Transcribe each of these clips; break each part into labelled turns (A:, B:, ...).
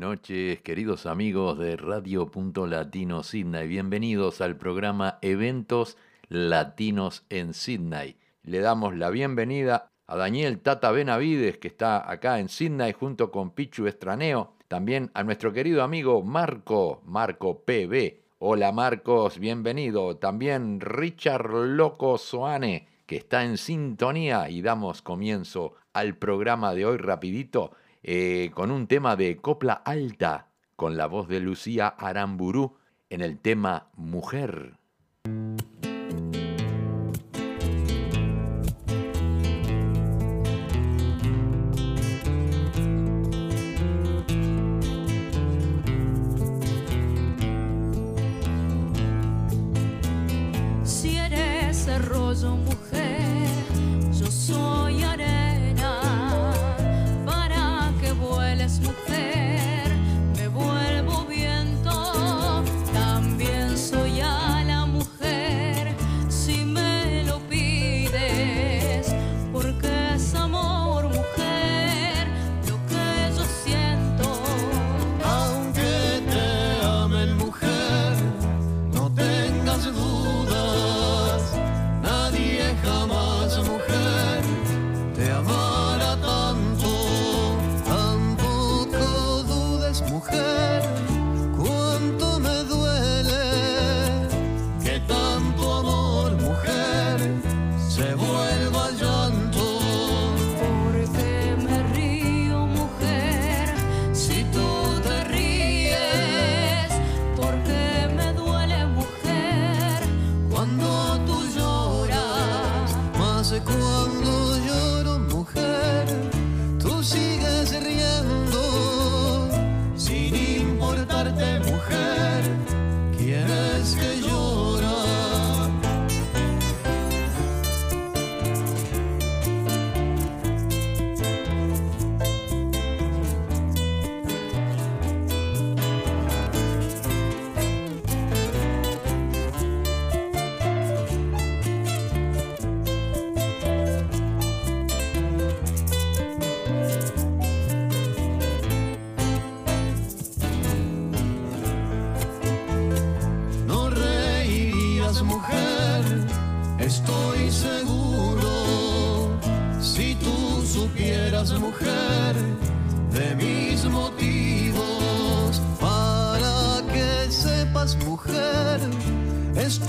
A: Noches, queridos amigos de Radio Punto Latino Sydney. Bienvenidos al programa Eventos Latinos en Sydney. Le damos la bienvenida a Daniel Tata Benavides, que está acá en Sydney junto con Pichu Estraneo. También a nuestro querido amigo Marco, Marco PB. Hola Marcos, bienvenido. También Richard Loco Soane, que está en sintonía y damos comienzo al programa de hoy rapidito eh, con un tema de copla alta, con la voz de Lucía Aramburú en el tema Mujer.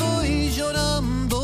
A: estoy llorando.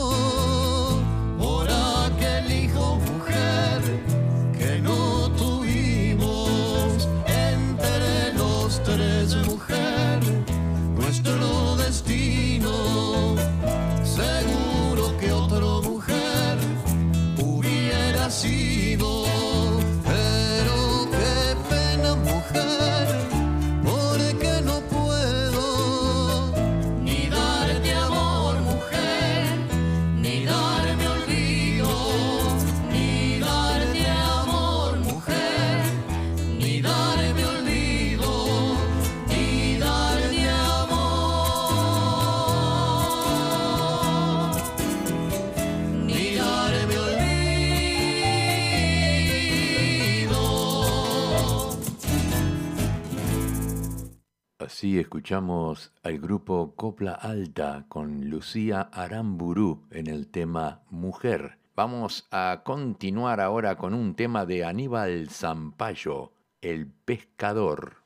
A: Así escuchamos al grupo Copla Alta con Lucía Aramburú en el tema Mujer. Vamos a continuar ahora con un tema de Aníbal Zampayo, El Pescador.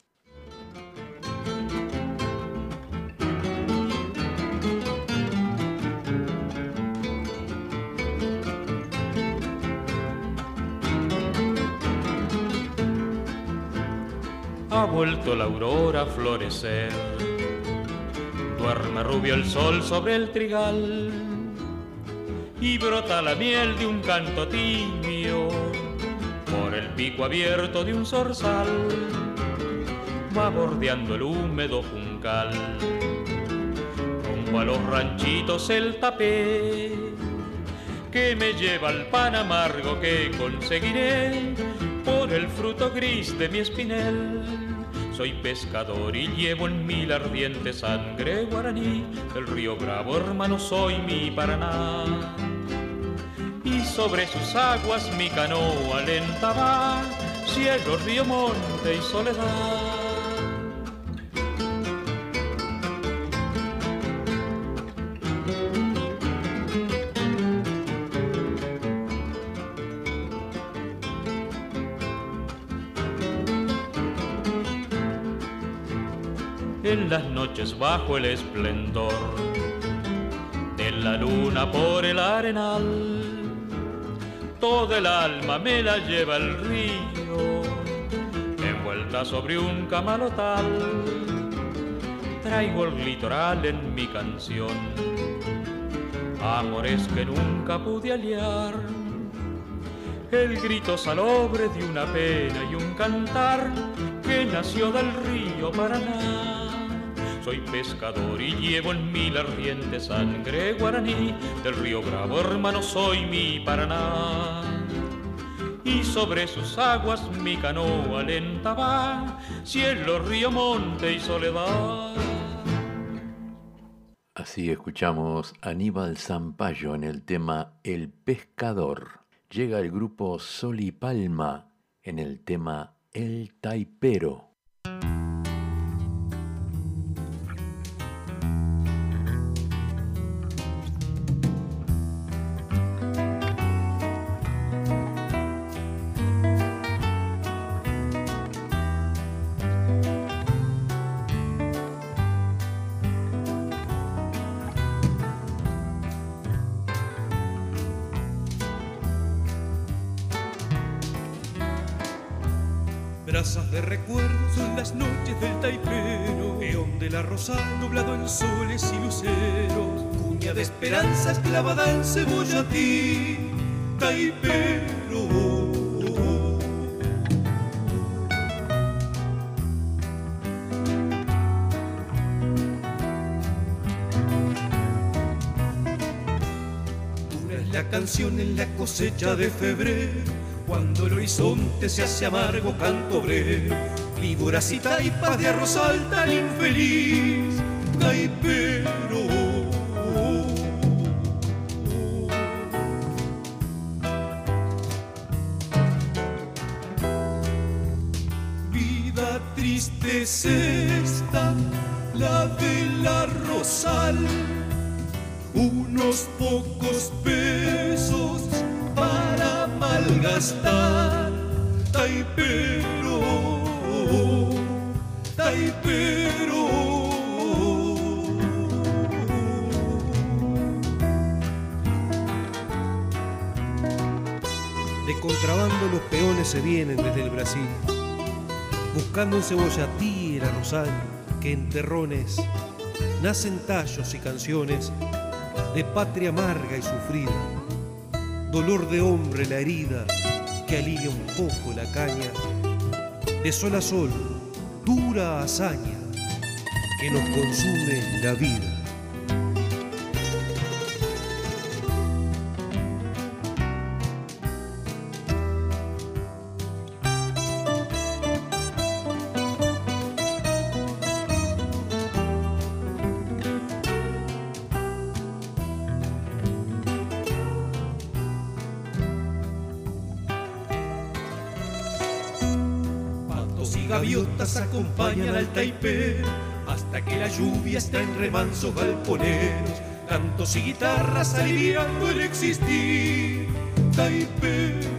B: Ha vuelto la aurora a florecer. Duerme rubio el sol sobre el trigal y brota la miel de un canto tibio por el pico abierto de un zorzal. Va bordeando el húmedo juncal, rumbo a los ranchitos el tapé que me lleva al pan amargo que conseguiré por el fruto gris de mi espinel. Soy pescador y llevo en mí la ardiente sangre guaraní del río Bravo, hermano, soy mi Paraná. Y sobre sus aguas mi canoa lenta va, cielo, río, monte y soledad. Bajo el esplendor de la luna por el arenal. Todo el alma me la lleva el río, envuelta sobre un camalotal. Traigo el litoral en mi canción, amores que nunca pude aliar. El grito salobre de una pena y un cantar que nació del río Paraná soy pescador y llevo en mí la ardiente sangre guaraní del río Bravo, hermano, soy mi Paraná. Y sobre sus aguas mi canoa lenta va, cielo, río, monte y soledad.
C: Así escuchamos Aníbal Zampayo en el tema El Pescador. Llega el grupo Sol y Palma en el tema El Taipero.
D: De recuerdos son las noches del taipero, peón de la rosa nublado en soles y luceros, cuña de esperanzas clavada en ti, taipero. Canción en la cosecha de febrero cuando el horizonte se hace amargo canto obrero, víboras y taipas de arrozal tan infeliz, taipero. Vida triste en cebollatí el arrozal, que en terrones nacen tallos y canciones de patria amarga y sufrida dolor de hombre la herida que alivia un poco la caña, de sol a sol, dura hazaña que nos consume la vida. Acompañan al taipero hasta que la lluvia está en remansos galponeros, cantos y guitarras aliviando el existir. Taipero.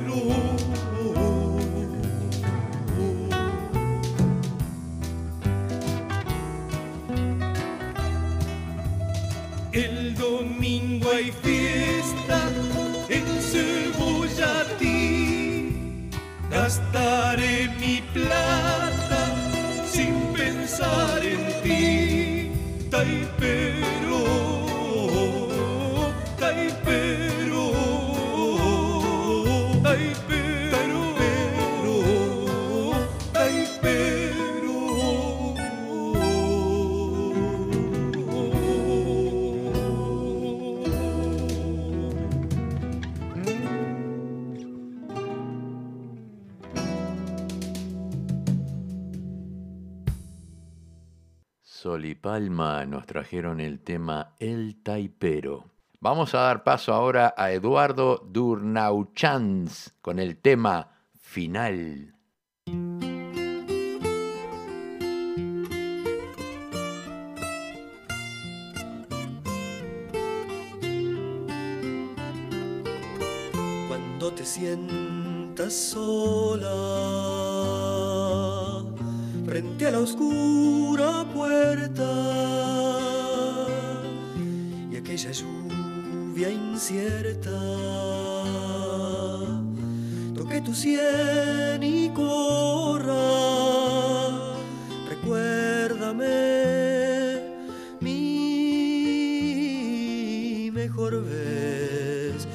C: Palma nos trajeron el tema El Taipero. Vamos a dar paso ahora a Eduardo Durnauchans con el tema Final.
E: Cuando te sientas sola frente a la oscura puerta. Y aquella lluvia incierta toque tu sien y corra. Recuérdame mi mejor vez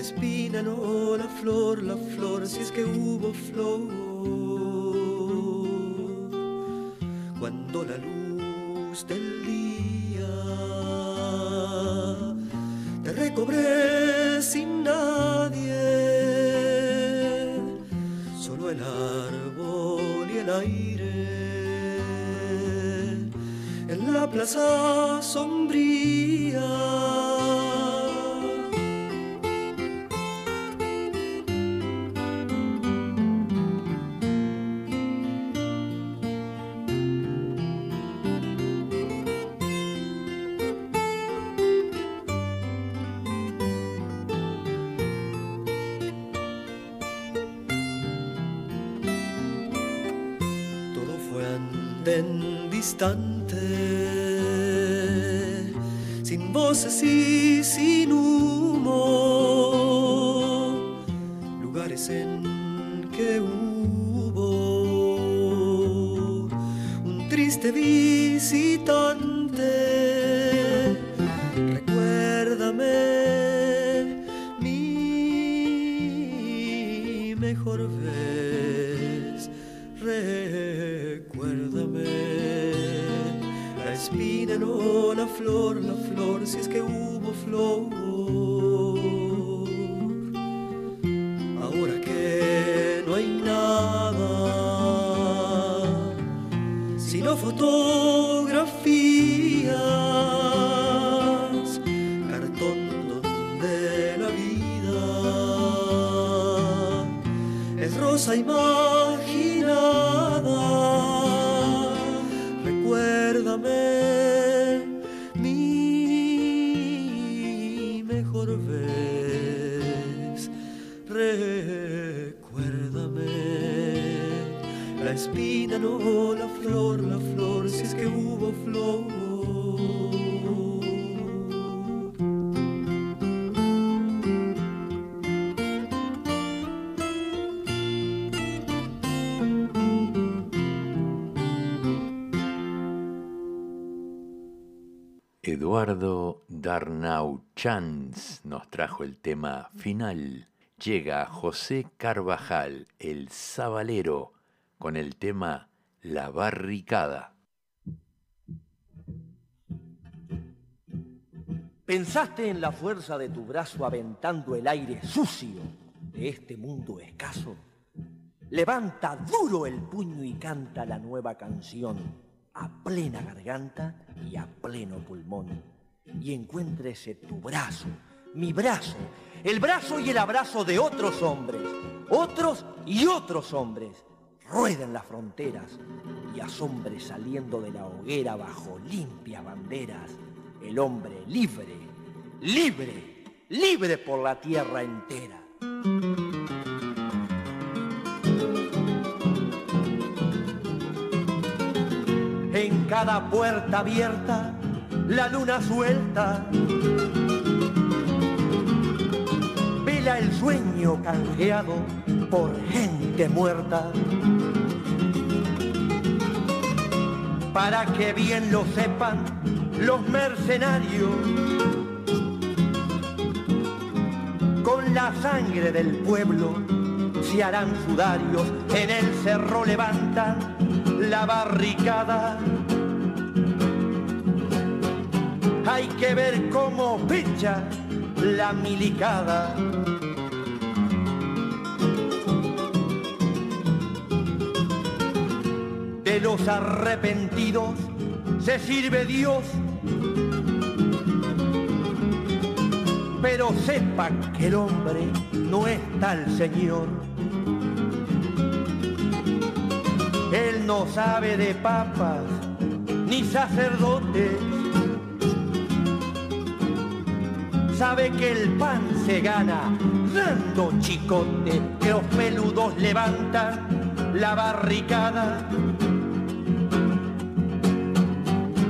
E: espina no la flor la flor si es que hubo flor distante, sin voces y sin humo, lugares en que hubo un triste visitante. Es rosa imaginada. Recuérdame mi mejor vez. Recuérdame la espina, no la flor, la flor, si es que hubo flor.
C: Eduardo Darnau Chans nos trajo el tema final. Llega José Carvajal, el sabalero, con el tema La Barricada.
F: ¿Pensaste en la fuerza de tu brazo aventando el aire sucio de este mundo escaso? Levanta duro el puño y canta la nueva canción a plena garganta y a pleno pulmón. Y encuéntrese tu brazo, mi brazo, el brazo y el abrazo de otros hombres, otros y otros hombres. Rueden las fronteras y asombre saliendo de la hoguera bajo limpias banderas el hombre libre, libre, libre por la tierra entera. Cada puerta abierta, la luna suelta. Vela el sueño canjeado por gente muerta. Para que bien lo sepan los mercenarios. Con la sangre del pueblo se harán sudarios. En el cerro levantan la barricada. Hay que ver cómo picha la milicada. De los arrepentidos se sirve Dios. Pero sepa que el hombre no es tal Señor. Él no sabe de papas ni sacerdotes. Sabe que el pan se gana dando chicote, que los peludos levantan la barricada.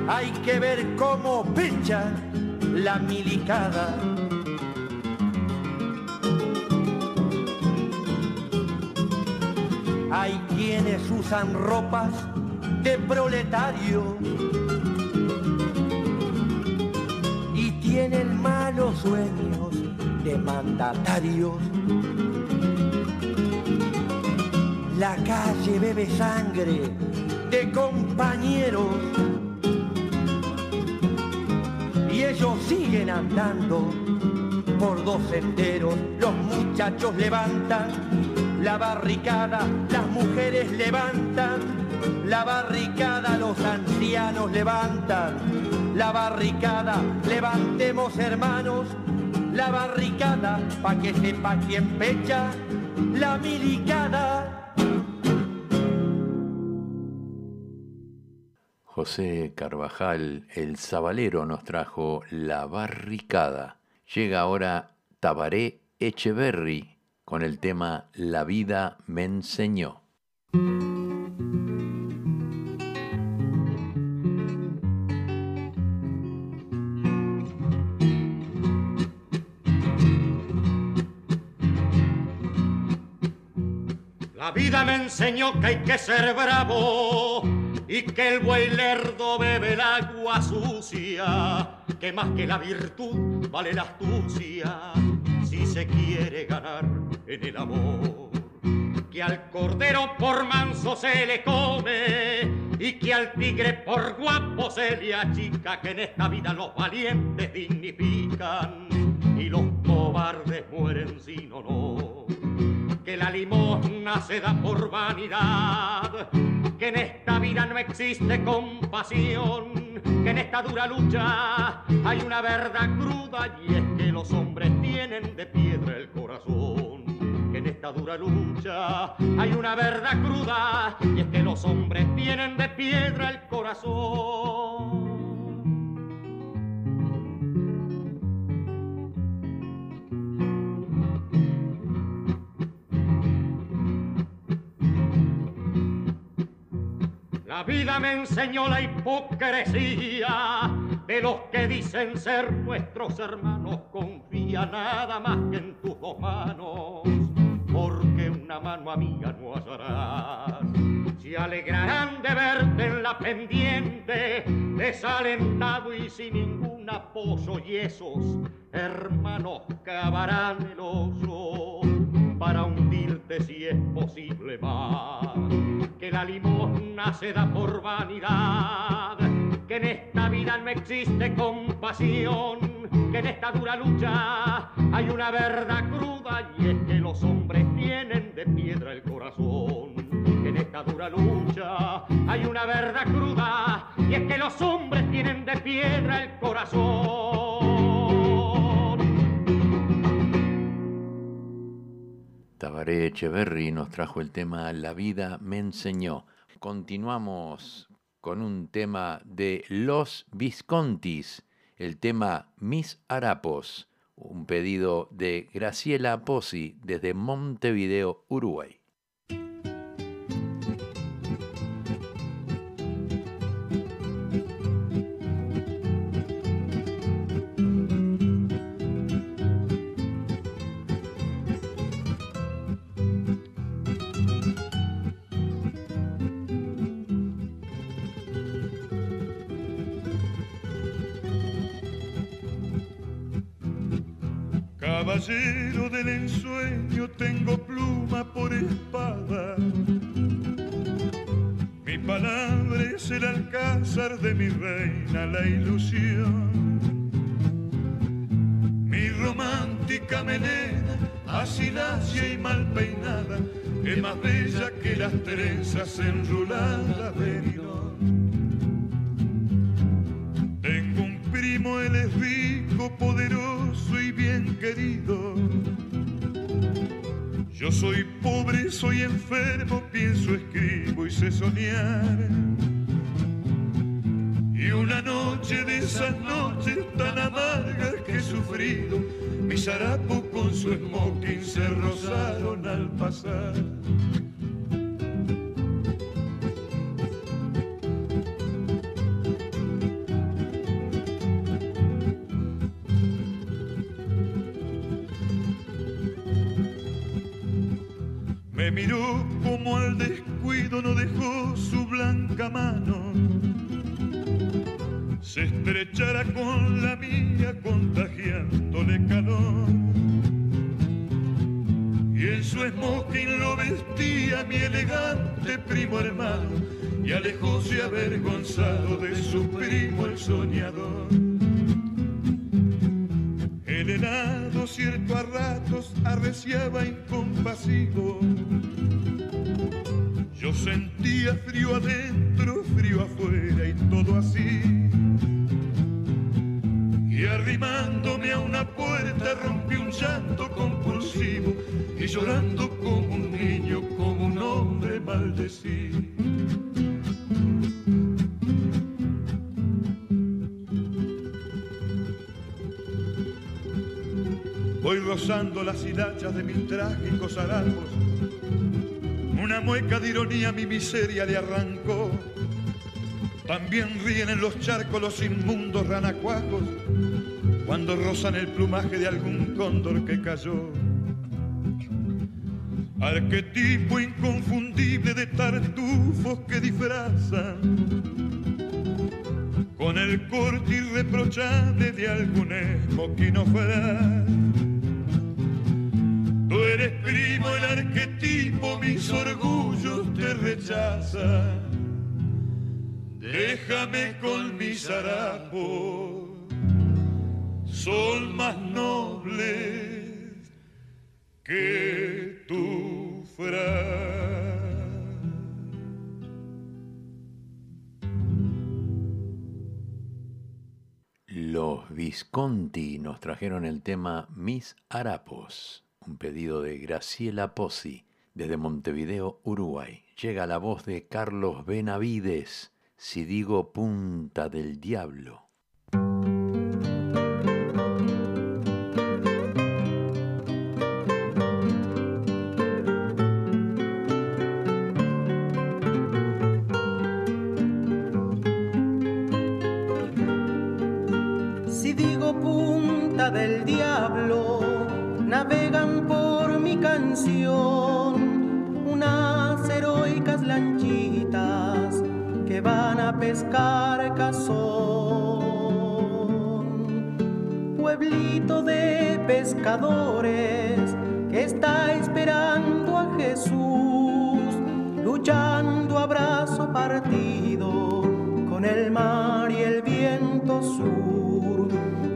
F: Hay que ver cómo pecha la milicada. Hay quienes usan ropas de proletario tienen malos sueños de mandatarios. La calle bebe sangre de compañeros y ellos siguen andando por dos senderos. Los muchachos levantan la barricada, las mujeres levantan la barricada, los ancianos levantan la barricada, levantemos hermanos la barricada, pa' que sepa quién pecha la milicada.
C: José Carvajal, el Zabalero, nos trajo La Barricada. Llega ahora Tabaré Echeverry con el tema La vida me enseñó.
G: Enseñó que hay que ser bravo y que el buey lerdo bebe el agua sucia, que más que la virtud vale la astucia si se quiere ganar en el amor. Que al cordero por manso se le come y que al tigre por guapo se le achica, que en esta vida los valientes dignifican y los cobardes mueren sin honor. La limosna se da por vanidad, que en esta vida no existe compasión, que en esta dura lucha hay una verdad cruda y es que los hombres tienen de piedra el corazón. Que en esta dura lucha hay una verdad cruda y es que los hombres tienen de piedra el corazón. La vida me enseñó la hipocresía de los que dicen ser nuestros hermanos. Confía nada más que en tus dos manos, porque una mano amiga no hallarás. Se alegrarán de verte en la pendiente, desalentado y sin ningún apoyo, y esos hermanos cavarán el oso para hundirte si es posible más. Que la limosna se da por vanidad, que en esta vida no existe compasión, que en esta dura lucha hay una verdad cruda y es que los hombres tienen de piedra el corazón. Que en esta dura lucha hay una verdad cruda y es que los hombres tienen de piedra el corazón.
C: Tabaré Echeverry nos trajo el tema La vida me enseñó. Continuamos con un tema de Los Viscontis, el tema Mis Harapos, un pedido de Graciela Pozzi desde Montevideo, Uruguay.
H: De mi reina, la ilusión. Mi romántica melena, así lacia y mal peinada, es más bella que las trenzas enruladas de Nilón. Tengo un primo, él es rico, poderoso y bien querido. Yo soy pobre, soy enfermo, pienso, escribo y sé soñar. Esas noches tan amargas que he sufrido, mis harapos con su smoking se rozaron al pasar. De mis trágicos harapos. Una mueca de ironía mi miseria le arrancó. También ríen en los charcos los inmundos ranacuajos cuando rozan el plumaje de algún cóndor que cayó. Arquetipo inconfundible de tartufos que disfrazan con el corte irreprochable de algún esmoquino fugaz. Déjame con mis harapos, son más nobles que tu fraz.
C: Los Visconti nos trajeron el tema Mis Harapos, un pedido de Graciela Pozzi desde Montevideo, Uruguay. Llega la voz de Carlos Benavides, si digo punta del diablo.
I: Que está esperando a Jesús, luchando a brazo partido con el mar y el viento sur,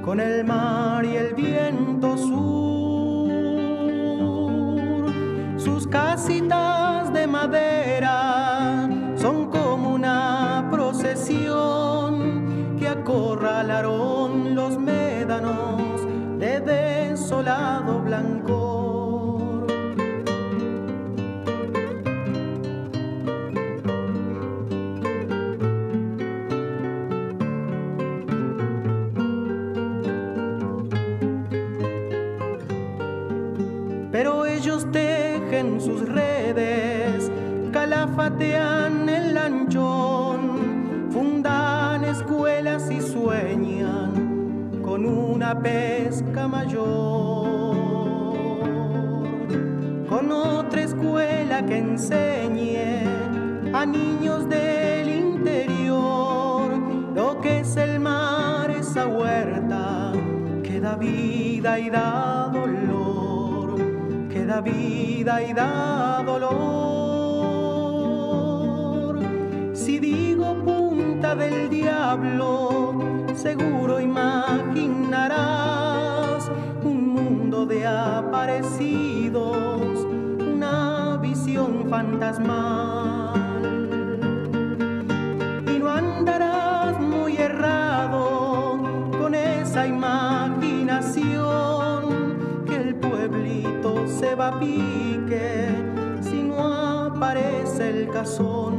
I: con el mar y el viento sur. Sus casitas escuelas y sueñan con una pesca mayor, con otra escuela que enseñe a niños del interior. Lo que es el mar, esa huerta que da vida y da dolor, que da vida y da dolor. Si digo del diablo, seguro imaginarás un mundo de aparecidos, una visión fantasmal. Y no andarás muy errado con esa imaginación que el pueblito se va a pique si no aparece el cazón.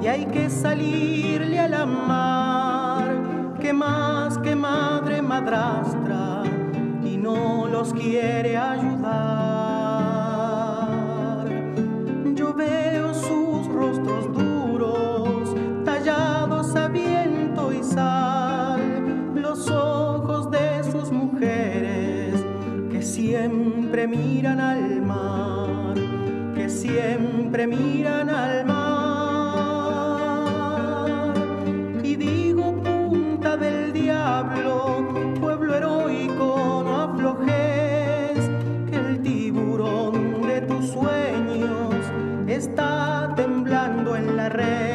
I: Y hay que salirle a la mar, que más que madre madrastra y no los quiere ayudar. Yo veo sus rostros duros, tallados a viento y sal, los ojos de sus mujeres que siempre miran al siempre miran al mar. Y digo punta del diablo, pueblo heroico, no aflojes, que el tiburón de tus sueños está temblando en la red.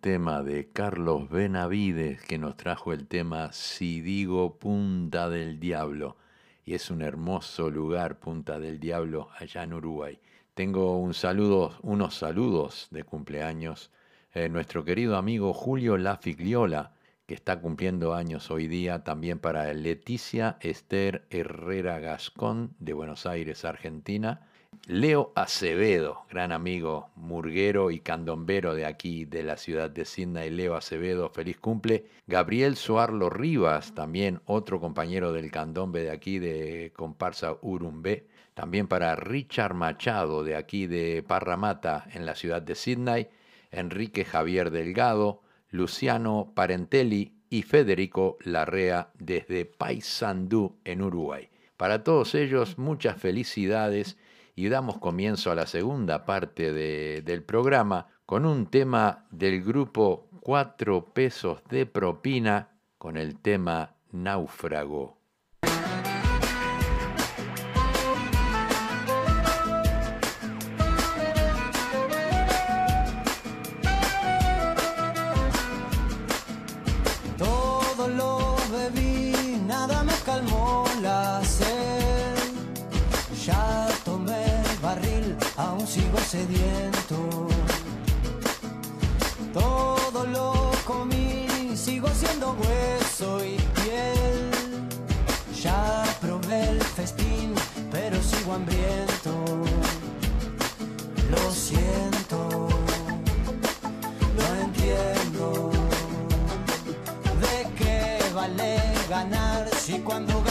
C: Tema de Carlos Benavides que nos trajo el tema Si digo Punta del Diablo. Y es un hermoso lugar, Punta del Diablo, allá en Uruguay. Tengo un saludo, unos saludos de cumpleaños. Eh, nuestro querido amigo Julio Lafigliola, que está cumpliendo años hoy día, también para Leticia Esther Herrera Gascón, de Buenos Aires, Argentina. Leo Acevedo, gran amigo murguero y candombero de aquí, de la ciudad de Sydney. Leo Acevedo, feliz cumple. Gabriel Soarlo Rivas, también otro compañero del candombe de aquí, de comparsa Urumbé. También para Richard Machado, de aquí de Parramata, en la ciudad de Sydney. Enrique Javier Delgado, Luciano Parentelli y Federico Larrea desde Paysandú, en Uruguay. Para todos ellos, muchas felicidades y damos comienzo a la segunda parte de- del programa con un tema del grupo Cuatro pesos de propina con el tema Náufrago.
A: Aún sigo sediento. Todo lo comí, sigo siendo hueso y piel. Ya probé el festín, pero sigo hambriento. Lo siento, no entiendo. ¿De qué vale ganar si cuando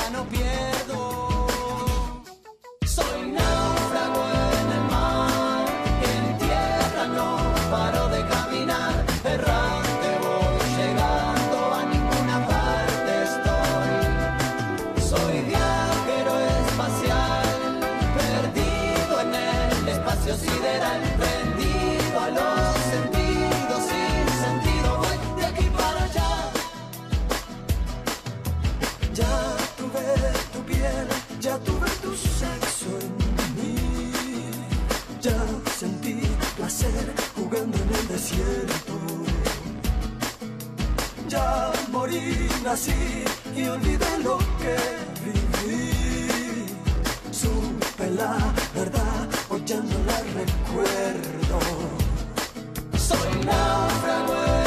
A: Nací y olvidé lo que viví. Supe la verdad, hoy la recuerdo. Soy náufrago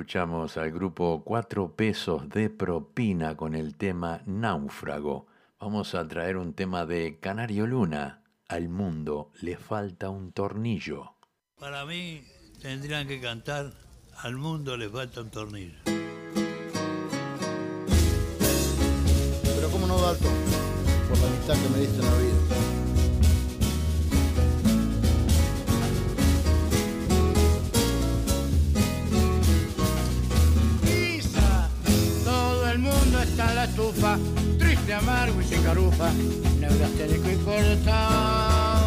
C: escuchamos al grupo Cuatro Pesos de Propina con el tema Náufrago. Vamos a traer un tema de Canario Luna. Al mundo le falta un tornillo.
J: Para mí tendrían que cantar Al mundo le falta un tornillo.
K: Pero cómo no, Dalton, por la amistad que me diste en la vida.
L: Amargo y sin carufa, neurasténico y cortado.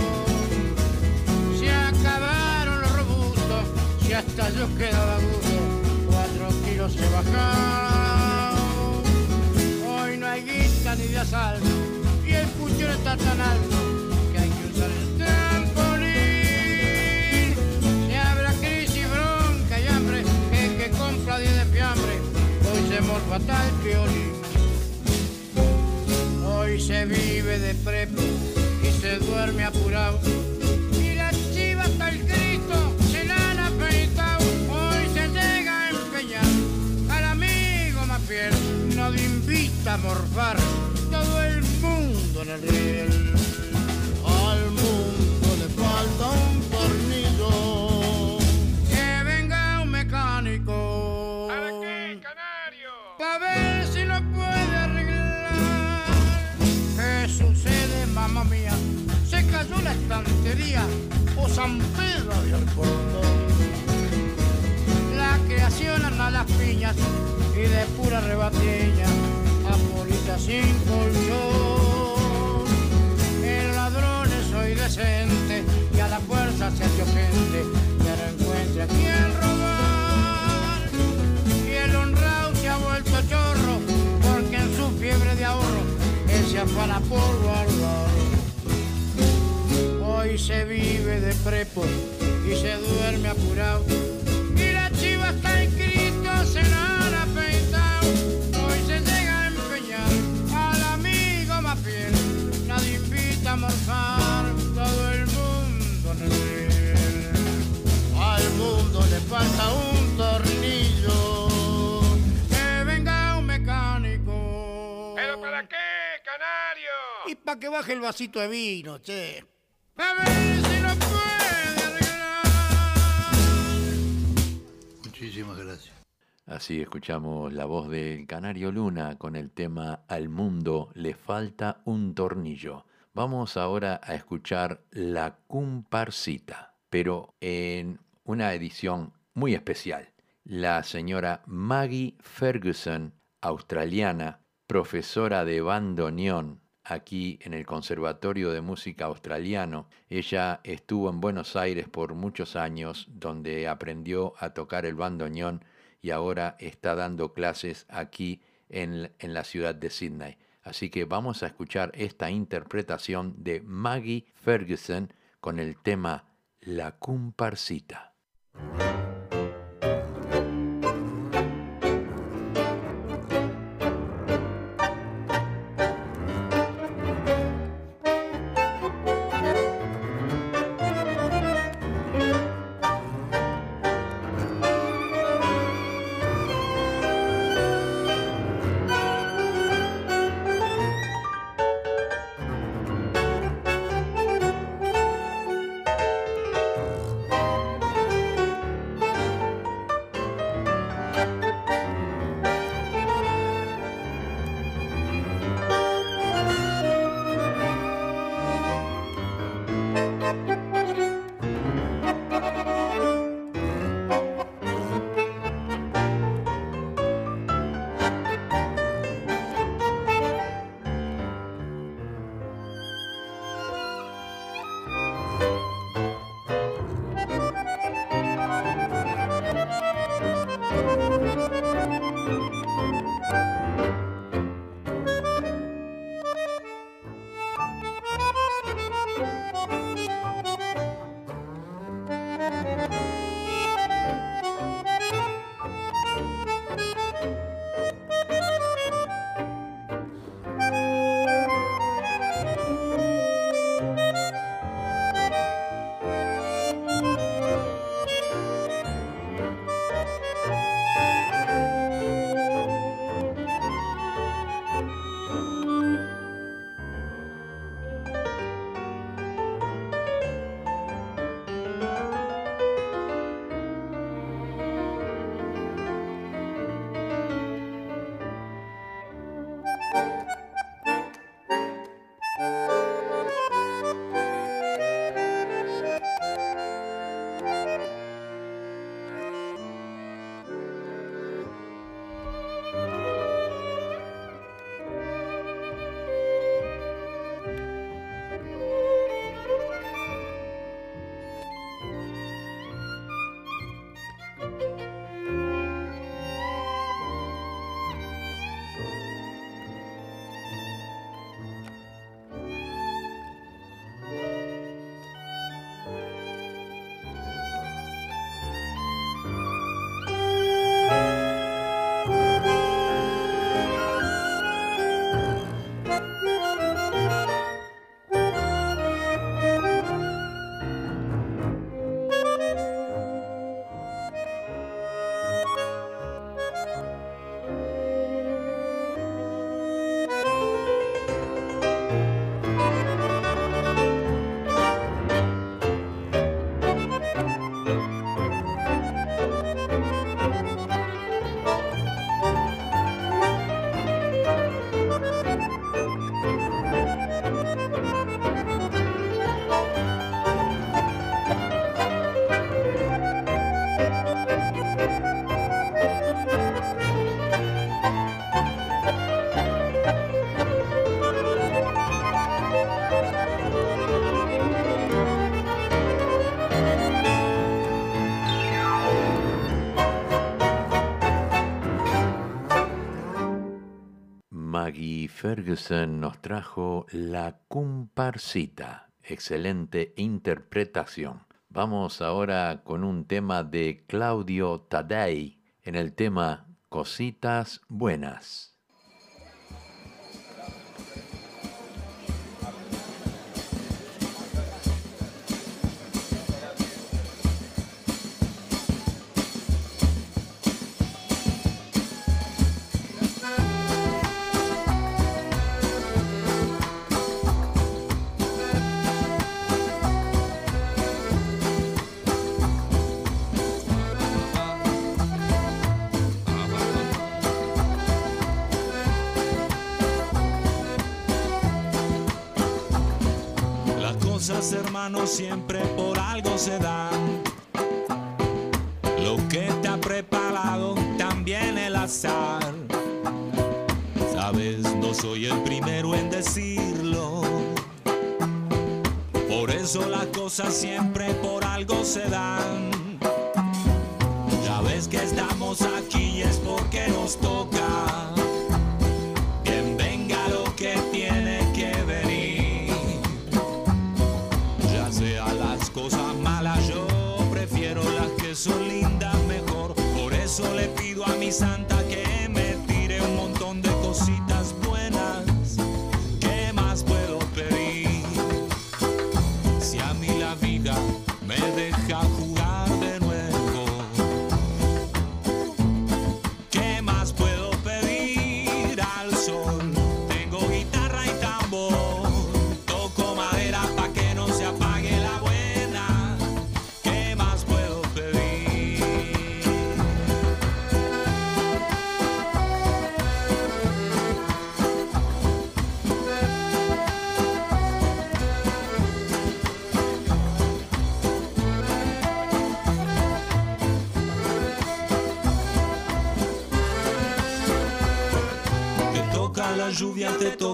L: Se acabaron los robustos, si hasta yo quedaba gusto, cuatro kilos he bajado. Hoy no hay guita ni de asalto, y el puchero está tan alto que hay que usar el trampolín. Si habrá crisis, bronca y hambre, el que compra 10 de fiambre, hoy se morfa tal violín. Hoy se vive de prepo y se duerme apurado. Y la chiva hasta el Cristo se la han afeitado. Hoy se llega a empeñar al amigo más fiel. Nadie invita a morfar todo el mundo en el riel. O San Pedro dio el cordón. La creación anda a las piñas y de pura rebatiña, apolita sin colchón. El ladrón es hoy decente y a la fuerza se hace gente no encuentra quien robar. Y el honrado se ha vuelto chorro porque en su fiebre de ahorro él se afana por guardar. Hoy se vive de prepo y se duerme apurado. Y la chiva está inscrito, se la han afeitado. Hoy se llega a empeñar al amigo más fiel. Nadie invita a morfar todo el mundo en riel.
K: Al mundo le falta un tornillo.
L: Que venga un mecánico. ¿Pero para qué, canario?
K: Y para que baje el vasito de vino, che.
L: A ver si lo puede arreglar.
J: Muchísimas gracias.
C: Así escuchamos la voz del Canario Luna con el tema Al mundo le falta un tornillo. Vamos ahora a escuchar La Comparsita, pero en una edición muy especial. La señora Maggie Ferguson, australiana, profesora de bandoneón aquí en el Conservatorio de Música Australiano. Ella estuvo en Buenos Aires por muchos años, donde aprendió a tocar el bandoneón y ahora está dando clases aquí en, la ciudad de Sydney. Así que vamos a escuchar esta interpretación de Maggie Ferguson con el tema La comparsita. Nos trajo La comparsita. Excelente interpretación. Vamos ahora con un tema de Claudio Taddei en el tema Cositas Buenas.
M: siempre. sea las cosas malas, yo prefiero las que son lindas mejor. Por eso le pido a mi santa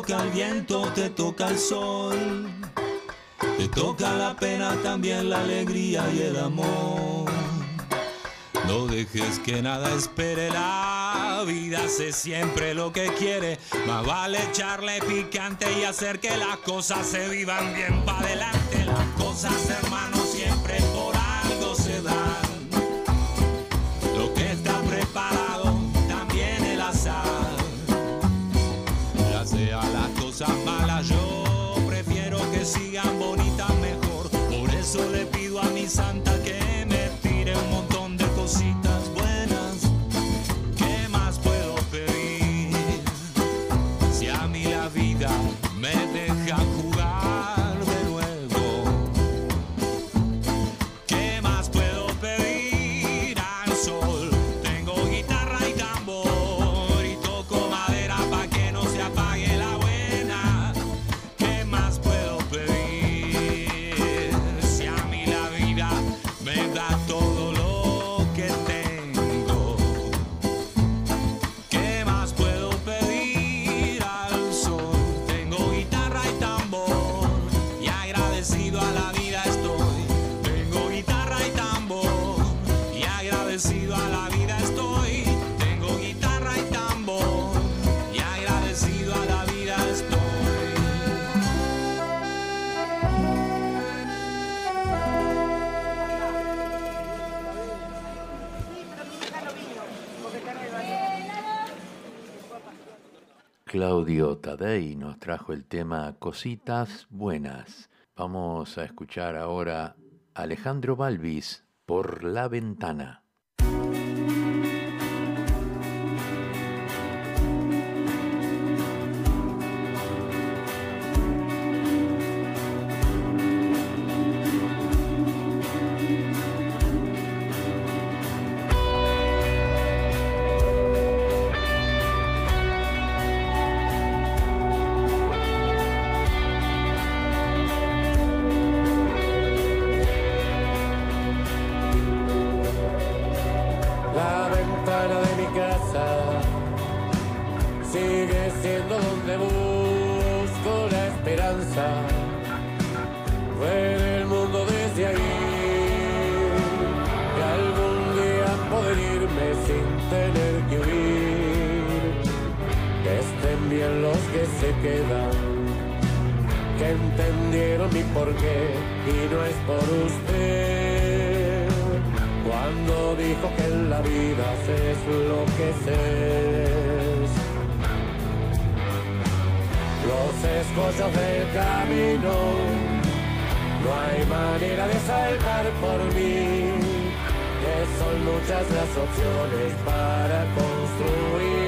M: toca el viento, te toca el sol. Te toca la pena, también la alegría y el amor. No dejes que nada espere la vida, hace siempre lo que quiere. Más vale echarle picante y hacer que las cosas se vivan bien para adelante. Las cosas, hermano.
C: Claudio Tadei nos trajo el tema Cositas Buenas. Vamos a escuchar ahora Alejandro Balvis por la ventana.
N: Es lo que es. Los escollos del camino, no hay manera de saltar por mí, que son muchas las opciones para construir.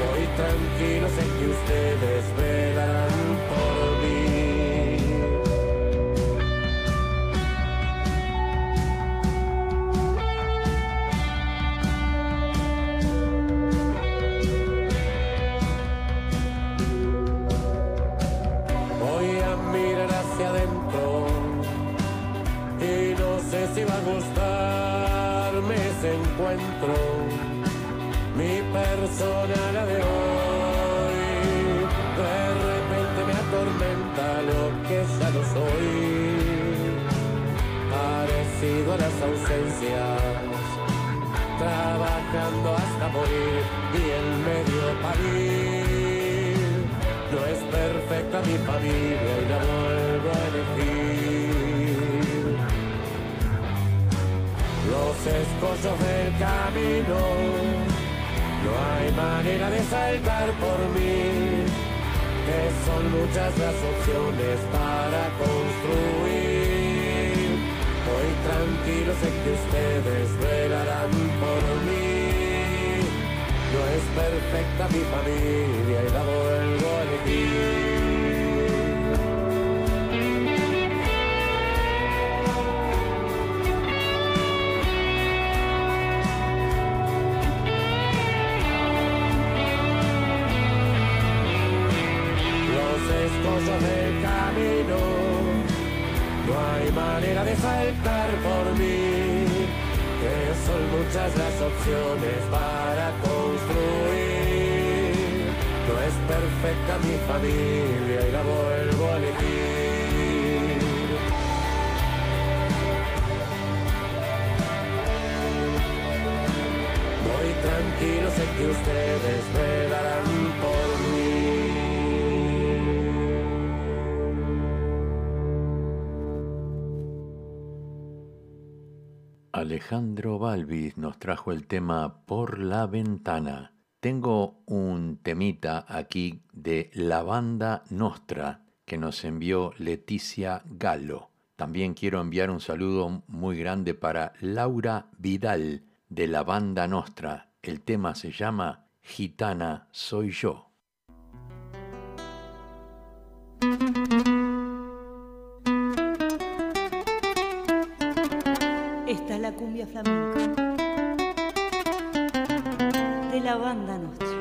N: Voy tranquilo, sé que ustedes velarán si va a gustarme ese encuentro. Mi persona la de hoy, de repente me atormenta lo que ya no soy. Parecido a las ausencias, trabajando hasta morir y en medio parir. No es perfecta mi familia y la vuelvo a elegir. Los escollos del camino, no hay manera de saltar por mí, que son muchas las opciones para construir. Hoy tranquilo sé que ustedes velarán por mí. No es perfecta mi familia y la vuelvo no hay manera de saltar por mí que son muchas las opciones para construir. No es perfecta mi familia y la vuelvo a elegir. Voy tranquilo, sé que ustedes velarán por
C: Alejandro Balvis nos trajo el tema Por la ventana. Tengo un temita aquí de la banda Nostra que nos envió Leticia Gallo. También quiero enviar un saludo muy grande para Laura Vidal de la banda Nostra. El tema se llama Gitana soy yo.
O: Flamenca de la banda nuestra.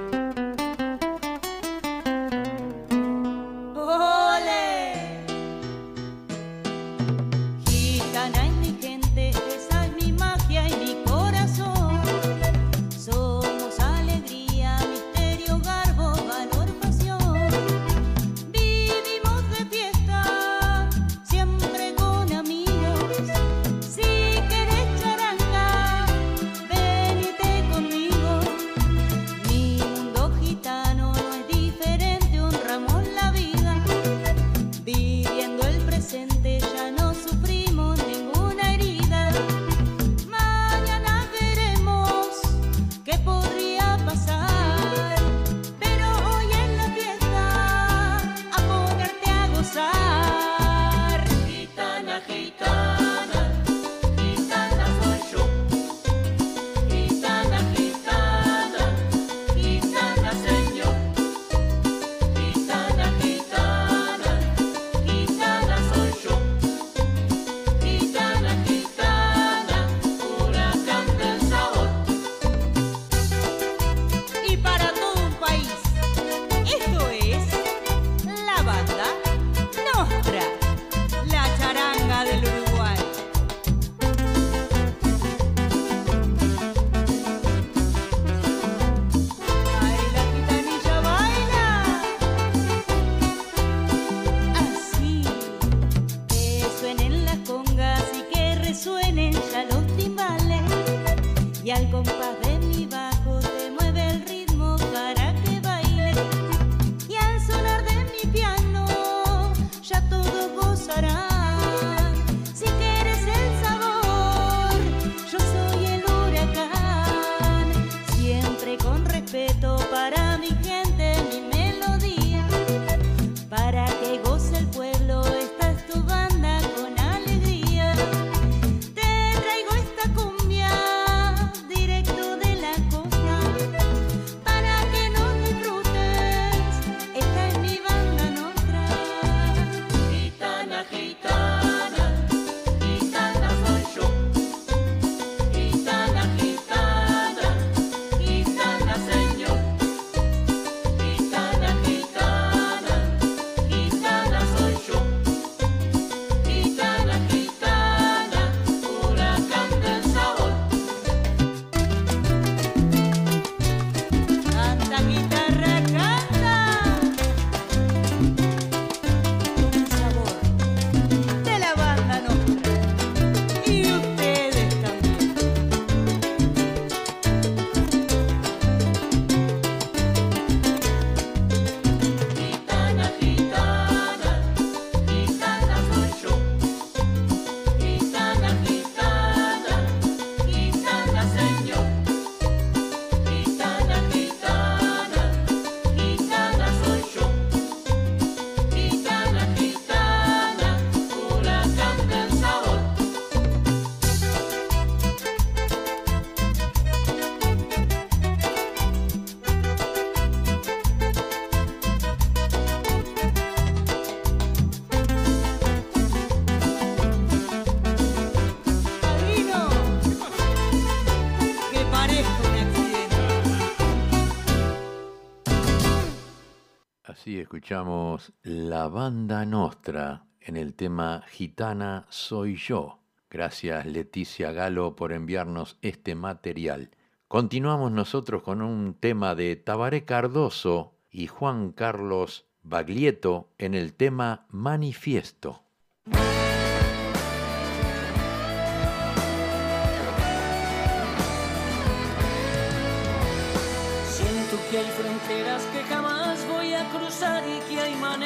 C: La Banda Nostra en el tema Gitana Soy Yo. Gracias Leticia Galo por enviarnos este material. Continuamos nosotros con un tema de Tabaré Cardoso y Juan Carlos Baglietto en el tema Manifiesto.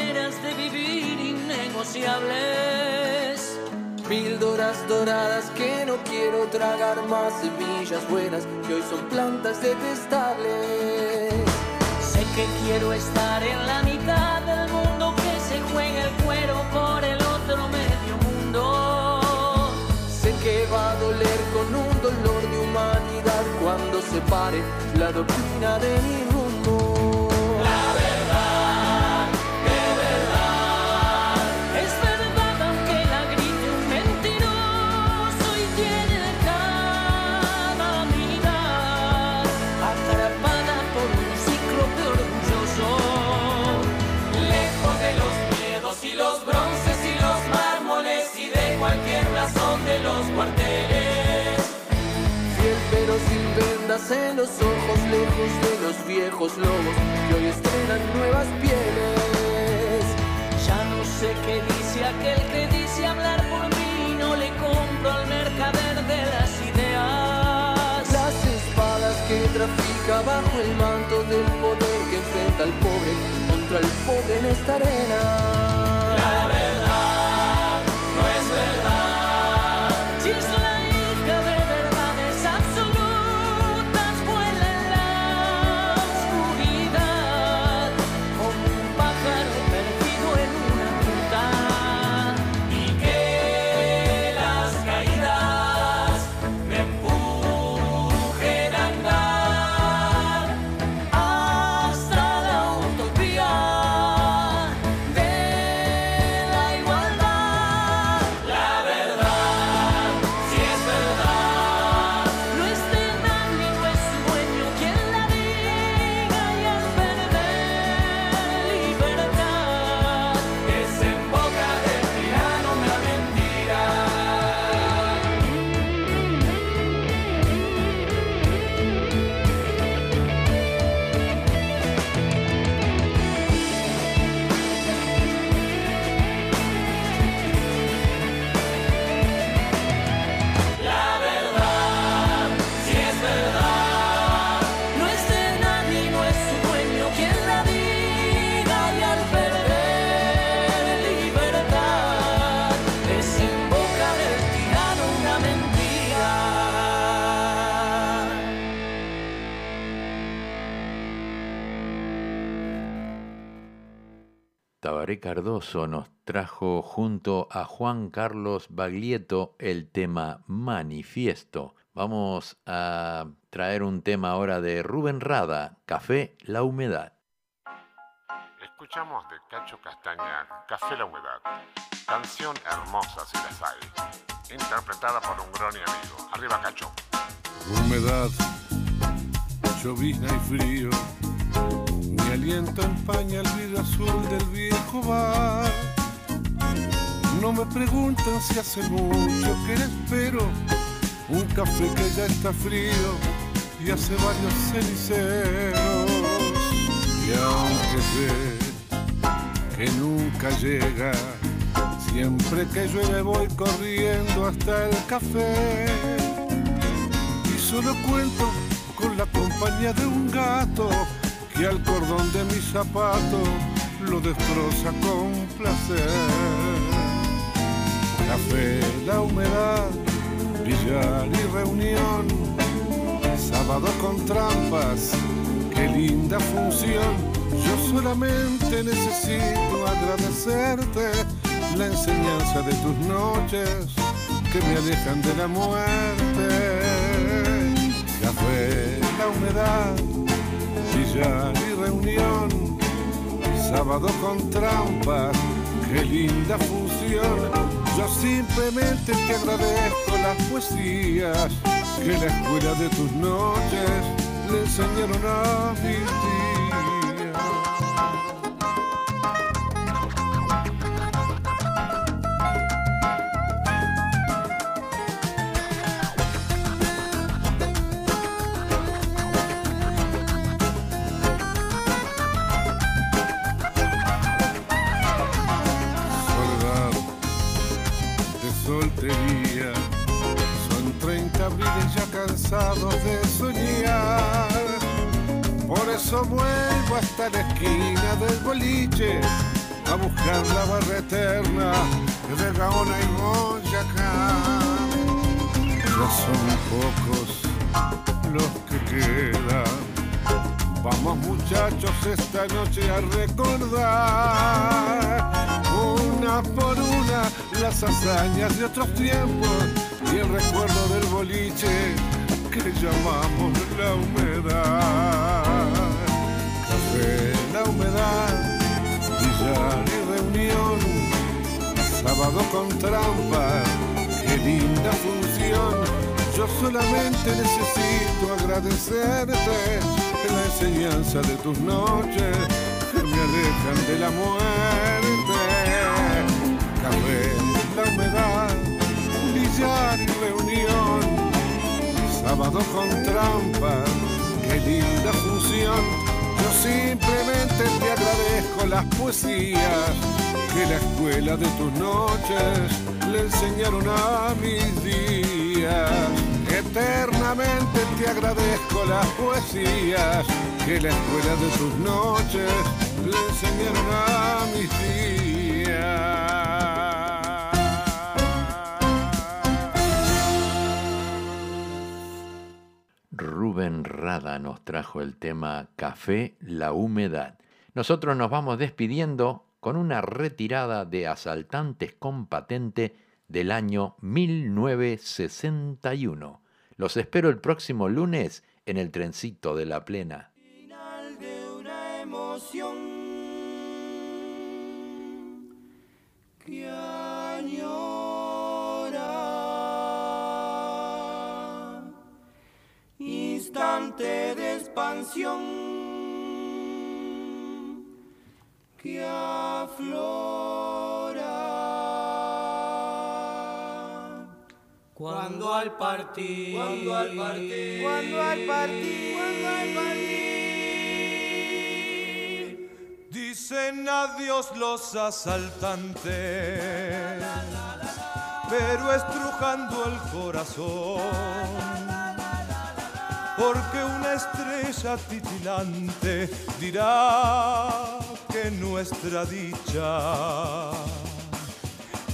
P: Maneras de vivir innegociables.
Q: Píldoras doradas que no quiero tragar más semillas buenas que hoy son plantas detestables.
P: Sé que quiero estar en la mitad del mundo que se juega el cuero por el otro medio mundo.
Q: Sé que va a doler con un dolor de humanidad cuando se pare la doctrina de mi rumbo. Vendas en los ojos, lejos de los viejos lobos que hoy estrenan nuevas pieles.
P: Ya no sé qué dice aquel que dice hablar por mí no le compro al mercader de las ideas.
Q: Las espadas que trafica bajo el manto del poder que enfrenta al pobre contra el pobre en esta arena.
C: Tabaré Cardoso nos trajo junto a Juan Carlos Baglietto el tema Manifiesto. Vamos a traer un tema ahora de Rubén Rada, Café La Humedad.
R: Escuchamos de Cacho Castaña Café la Humedad, canción hermosa si las hay, interpretada por un gran amigo. Arriba Cacho.
S: Humedad, llovizna y frío, aliento empaña el vidrio azul del viejo bar. No me preguntan si hace mucho que espero un café que ya está frío y hace varios ceniceros. Y aunque sé que nunca llega, siempre que llueve voy corriendo hasta el café y solo cuento con la compañía de un gato que al cordón de mi zapato lo destroza con placer. Café, la humedad, billar y reunión, sábado con trampas, qué linda función. Yo solamente necesito agradecerte la enseñanza de tus noches que me alejan de la muerte. Café, la humedad, billar y reunión, sábado con trampas, qué linda función. Yo simplemente te agradezco las poesías que la escuela de tus noches le enseñaron a mis hasta la esquina del boliche a buscar la barra eterna de Gaona y Boyacá. Ya son pocos los que quedan. Vamos muchachos esta noche a recordar una por una las hazañas de otros tiempos y el recuerdo del boliche que llamamos la humedad. La humedad, billar y reunión, sábado con trampa, qué linda función. Yo solamente necesito agradecerte la enseñanza de tus noches que me alejan de la muerte. Café, la humedad, billar y reunión, sábado con trampa, qué linda función. Yo simplemente te agradezco las poesías que la escuela de tus noches le enseñaron a mis días. Eternamente te agradezco las poesías que la escuela de tus noches le enseñaron a mis
C: Rubén Nos trajo el tema Café, la humedad. Nosotros nos vamos despidiendo con una retirada de asaltantes con patente del año 1961. Los espero el próximo lunes en el trencito de la plena.
T: Instante de expansión que aflora
Q: Cuando al partir,
T: Cuando al partir,
Q: cuando al partir,
T: cuando al
H: Dicen adiós los asaltantes, pero estrujando el corazón. Porque una estrella titilante dirá que nuestra dicha,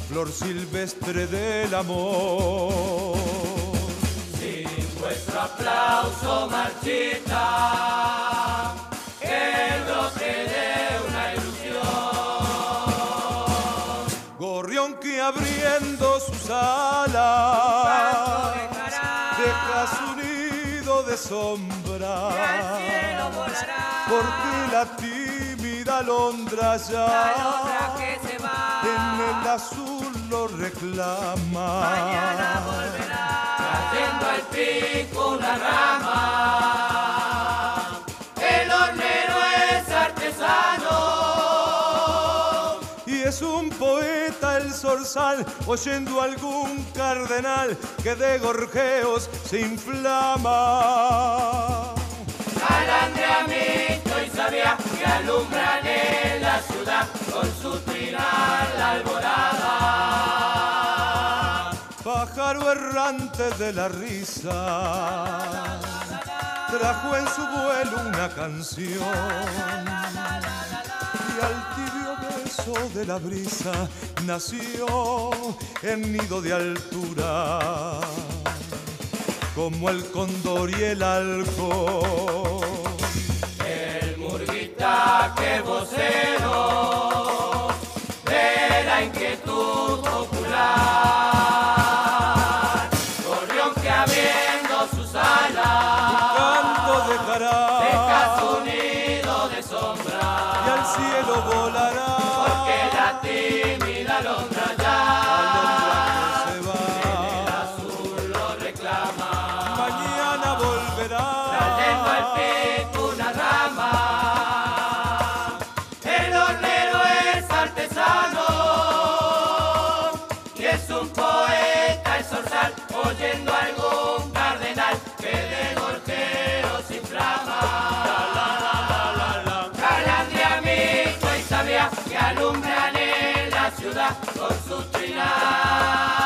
H: flor silvestre del amor.
Q: Sin vuestro aplauso marchita, el brote de una ilusión.
H: Gorrión que abriendo sus alas de sombra. Porque la tímida alondra ya en el azul lo reclama.
Q: Trayendo al pico una rama,
H: oyendo algún cardenal que de gorjeos se inflama.
Q: Calandriamito y sabía que alumbran en la ciudad con su trinar la alborada.
H: Pájaro errante de la risa, trajo en su vuelo una canción. Y al beso de la brisa nació en nido de altura, como el cóndor y el halcón.
Q: El murguita que vocero de la inquietud popular. Souza, Consultina.